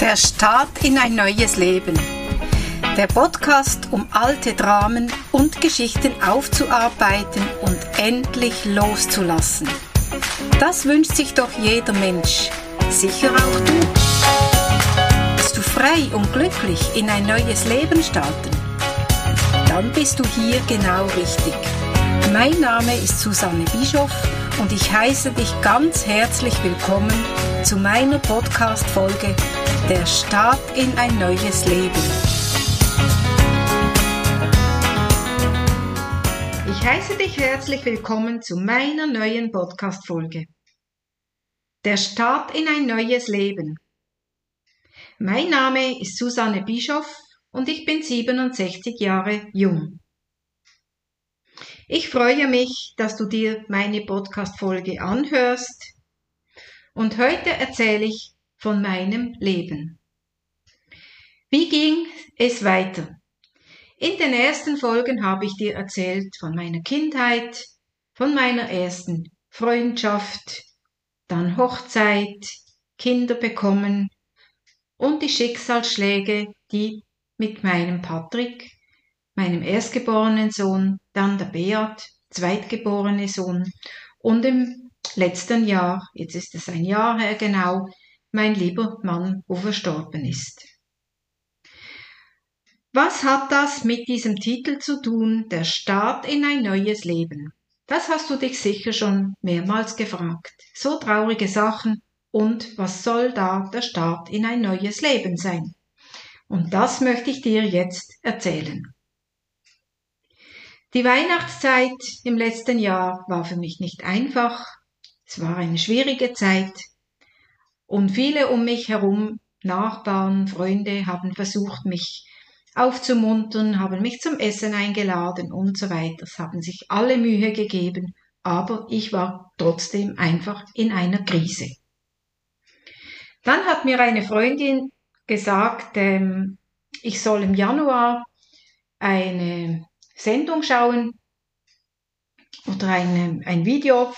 Der Start in ein neues Leben. Der Podcast, um alte Dramen und Geschichten aufzuarbeiten und endlich loszulassen. Das wünscht sich doch jeder Mensch. Sicher auch du. Willst du frei und glücklich in ein neues Leben starten? Dann bist du hier genau richtig. Mein Name ist Susanne Bischoff und ich heiße dich ganz herzlich willkommen zu meiner Podcast-Folge Der Start in ein neues Leben. Ich heiße dich herzlich willkommen zu meiner neuen Podcast-Folge. Der Start in ein neues Leben. Mein Name ist Susanne Bischoff und ich bin 67 Jahre jung. Ich freue mich, dass du dir meine Podcast-Folge anhörst und heute erzähle ich von meinem Leben. Wie ging es weiter? In den ersten Folgen habe ich dir erzählt von meiner Kindheit, von meiner ersten Freundschaft, dann Hochzeit, Kinder bekommen und die Schicksalsschläge, die mit meinem Patrick, meinem erstgeborenen Sohn, dann der Beat, zweitgeborene Sohn und im letzten Jahr, jetzt ist es ein Jahr her genau, mein lieber Mann, wo verstorben ist. Was hat das mit diesem Titel zu tun, der Start in ein neues Leben? Das hast du dich sicher schon mehrmals gefragt. So traurige Sachen und was soll da der Start in ein neues Leben sein? Und das möchte ich dir jetzt erzählen. Die Weihnachtszeit im letzten Jahr war für mich nicht einfach. Es war eine schwierige Zeit. Und viele um mich herum, Nachbarn, Freunde, haben versucht, mich aufzumuntern, haben mich zum Essen eingeladen und so weiter. Es haben sich alle Mühe gegeben, aber ich war trotzdem einfach in einer Krise. Dann hat mir eine Freundin gesagt, ähm, ich soll im Januar eine Sendung schauen oder ein, ein Video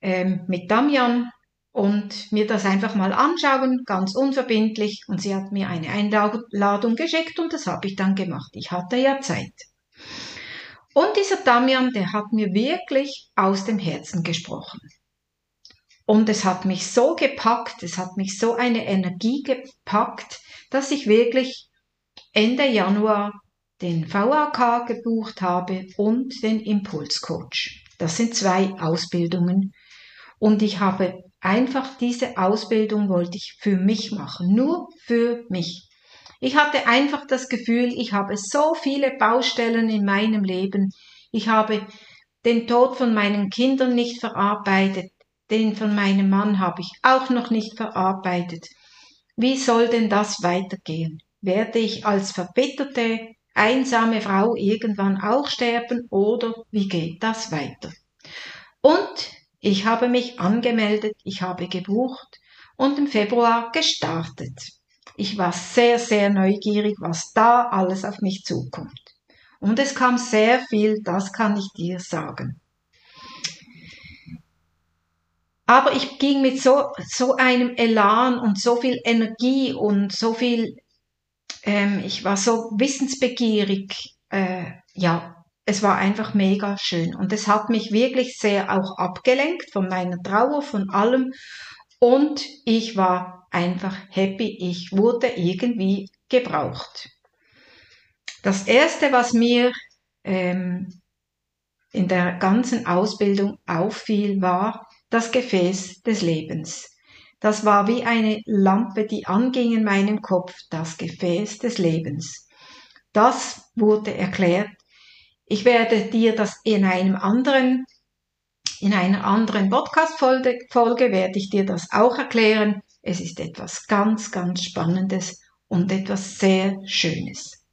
ähm, mit Damian und mir das einfach mal anschauen, ganz unverbindlich. Und sie hat mir eine Einladung geschickt und das habe ich dann gemacht. Ich hatte ja Zeit. Und dieser Damian, der hat mir wirklich aus dem Herzen gesprochen. Und es hat mich so gepackt, es hat mich so eine Energie gepackt, dass ich wirklich Ende Januar den VAK gebucht habe und den Impulscoach. Das sind zwei Ausbildungen. Und ich habe einfach diese Ausbildung wollte ich für mich machen, nur für mich. Ich hatte einfach das Gefühl, ich habe so viele Baustellen in meinem Leben. Ich habe den Tod von meinen Kindern nicht verarbeitet, den von meinem Mann habe ich auch noch nicht verarbeitet. Wie soll denn das weitergehen? Werde ich als verbitterte, einsame Frau irgendwann auch sterben oder wie geht das weiter? Und ich habe mich angemeldet, ich habe gebucht und im Februar gestartet. Ich war sehr, sehr neugierig, was da alles auf mich zukommt. Und es kam sehr viel, das kann ich dir sagen. Aber ich ging mit so, so einem Elan und so viel Energie und so viel, ähm, ich war so wissensbegierig. Äh, ja, es war einfach mega schön. Und es hat mich wirklich sehr auch abgelenkt von meiner Trauer, von allem. Und ich war einfach happy. Ich wurde irgendwie gebraucht. Das erste, was mir ähm, in der ganzen Ausbildung auffiel, war, das Gefäß des Lebens. Das war wie eine Lampe, die anging in meinem Kopf, das Gefäß des Lebens. Das wurde erklärt. Ich werde dir das in einem anderen, in einer anderen Podcast-Folge Folge werde ich dir das auch erklären. Es ist etwas ganz, ganz Spannendes und etwas sehr Schönes.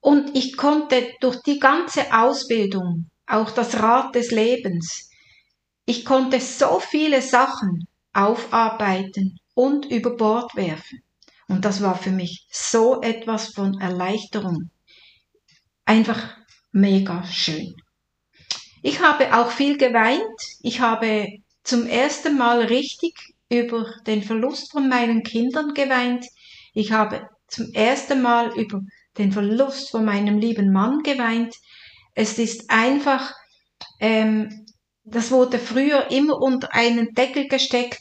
Und ich konnte durch die ganze Ausbildung, auch das Rad des Lebens, ich konnte so viele Sachen aufarbeiten und über Bord werfen. Und das war für mich so etwas von Erleichterung. Einfach mega schön. Ich habe auch viel geweint. Ich habe zum ersten Mal richtig über den Verlust von meinen Kindern geweint. Ich habe zum ersten Mal über den Verlust von meinem lieben Mann geweint. Es ist einfach, ähm, das wurde früher immer unter einen Deckel gesteckt.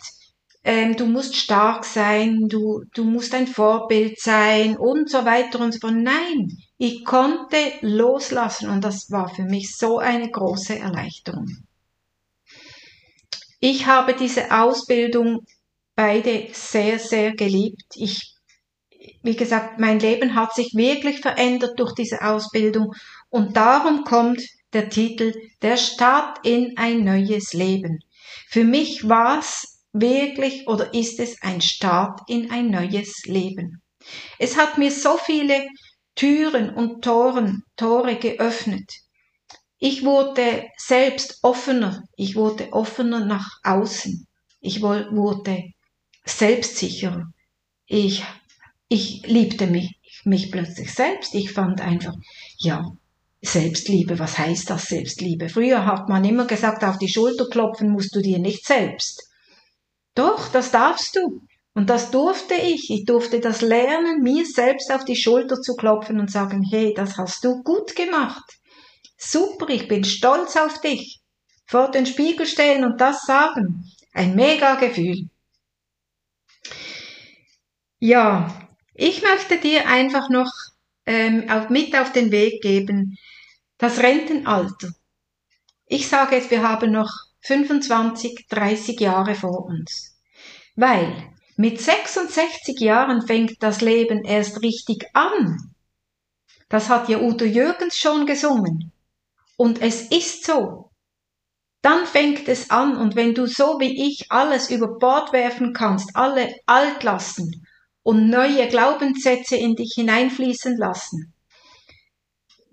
Ähm, du musst stark sein, du, du musst ein Vorbild sein und so weiter und so fort. Nein, ich konnte loslassen und das war für mich so eine große Erleichterung. Ich habe diese Ausbildung beide sehr, sehr geliebt. Ich, wie gesagt, mein Leben hat sich wirklich verändert durch diese Ausbildung und darum kommt der Titel Der Start in ein neues Leben. Für mich war es wirklich oder ist es ein Start in ein neues Leben. Es hat mir so viele Türen und Toren, Tore geöffnet. Ich wurde selbst offener, ich wurde offener nach außen, ich wurde selbstsicherer. Ich, ich liebte mich, mich plötzlich selbst. Ich fand einfach, ja, Selbstliebe, was heißt das Selbstliebe? Früher hat man immer gesagt, auf die Schulter klopfen musst du dir nicht selbst. Doch, das darfst du. Und das durfte ich. Ich durfte das lernen, mir selbst auf die Schulter zu klopfen und sagen, hey, das hast du gut gemacht. Super, ich bin stolz auf dich. Vor den Spiegel stehen und das sagen. Ein mega Gefühl. Ja, ich möchte dir einfach noch ähm, auf, mit auf den Weg geben, das Rentenalter. Ich sage jetzt, wir haben noch 25, 30 Jahre vor uns. Weil mit 66 Jahren fängt das Leben erst richtig an. Das hat ja Udo Jürgens schon gesungen. Und es ist so. Dann fängt es an und wenn du so wie ich alles über Bord werfen kannst, alle Altlasten und neue Glaubenssätze in dich hineinfließen lassen,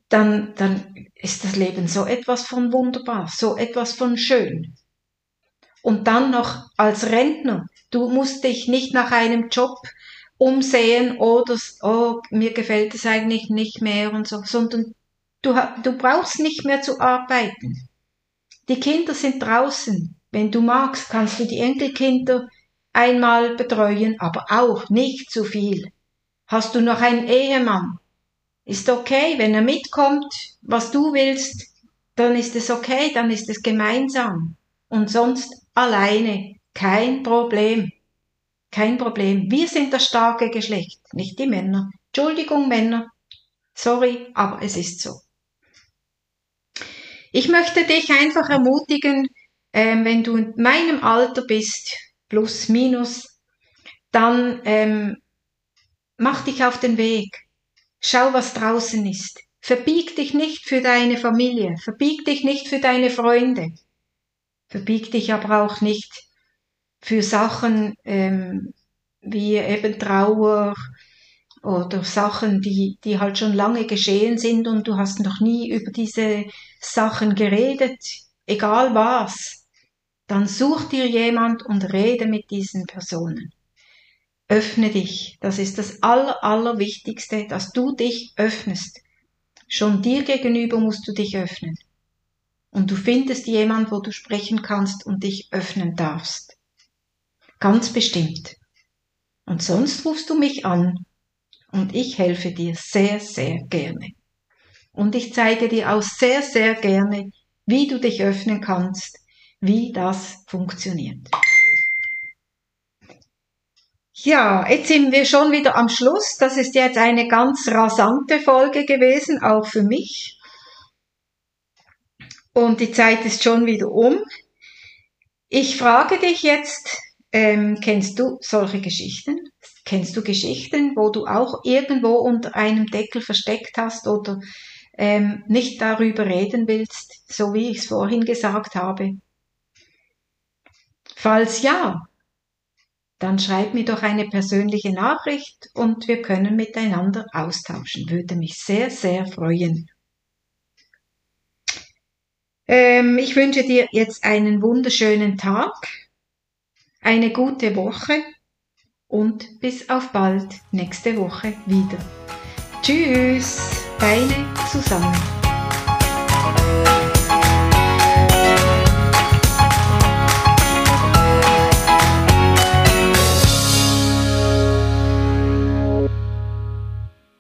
dann, dann ist das Leben so etwas von wunderbar, so etwas von schön. Und dann noch als Rentner, du musst dich nicht nach einem Job umsehen oder, oh, mir gefällt es eigentlich nicht mehr und so, sondern du, du brauchst nicht mehr zu arbeiten. Die Kinder sind draußen. Wenn du magst, kannst du die Enkelkinder einmal betreuen, aber auch nicht zu viel. Hast du noch einen Ehemann? Ist okay, wenn er mitkommt, was du willst, dann ist es okay, dann ist es gemeinsam. Und sonst alleine, kein Problem. Kein Problem. Wir sind das starke Geschlecht, nicht die Männer. Entschuldigung, Männer. Sorry, aber es ist so. Ich möchte dich einfach ermutigen, ähm, wenn du in meinem Alter bist, plus, minus, dann ähm, mach dich auf den Weg. Schau, was draußen ist. Verbieg dich nicht für deine Familie, verbieg dich nicht für deine Freunde, verbieg dich aber auch nicht für Sachen ähm, wie eben Trauer oder Sachen, die, die halt schon lange geschehen sind und du hast noch nie über diese Sachen geredet, egal was dann such dir jemand und rede mit diesen Personen. Öffne dich. Das ist das Aller, Allerwichtigste, dass du dich öffnest. Schon dir gegenüber musst du dich öffnen. Und du findest jemand, wo du sprechen kannst und dich öffnen darfst. Ganz bestimmt. Und sonst rufst du mich an und ich helfe dir sehr, sehr gerne. Und ich zeige dir auch sehr, sehr gerne, wie du dich öffnen kannst, wie das funktioniert. Ja, jetzt sind wir schon wieder am Schluss. Das ist jetzt eine ganz rasante Folge gewesen, auch für mich. Und die Zeit ist schon wieder um. Ich frage dich jetzt, ähm, kennst du solche Geschichten? Kennst du Geschichten, wo du auch irgendwo unter einem Deckel versteckt hast oder ähm, nicht darüber reden willst, so wie ich es vorhin gesagt habe? Falls ja, dann schreib mir doch eine persönliche Nachricht und wir können miteinander austauschen. Würde mich sehr, sehr freuen. Ähm, ich wünsche dir jetzt einen wunderschönen Tag, eine gute Woche und bis auf bald nächste Woche wieder. Tschüss, deine Susanne.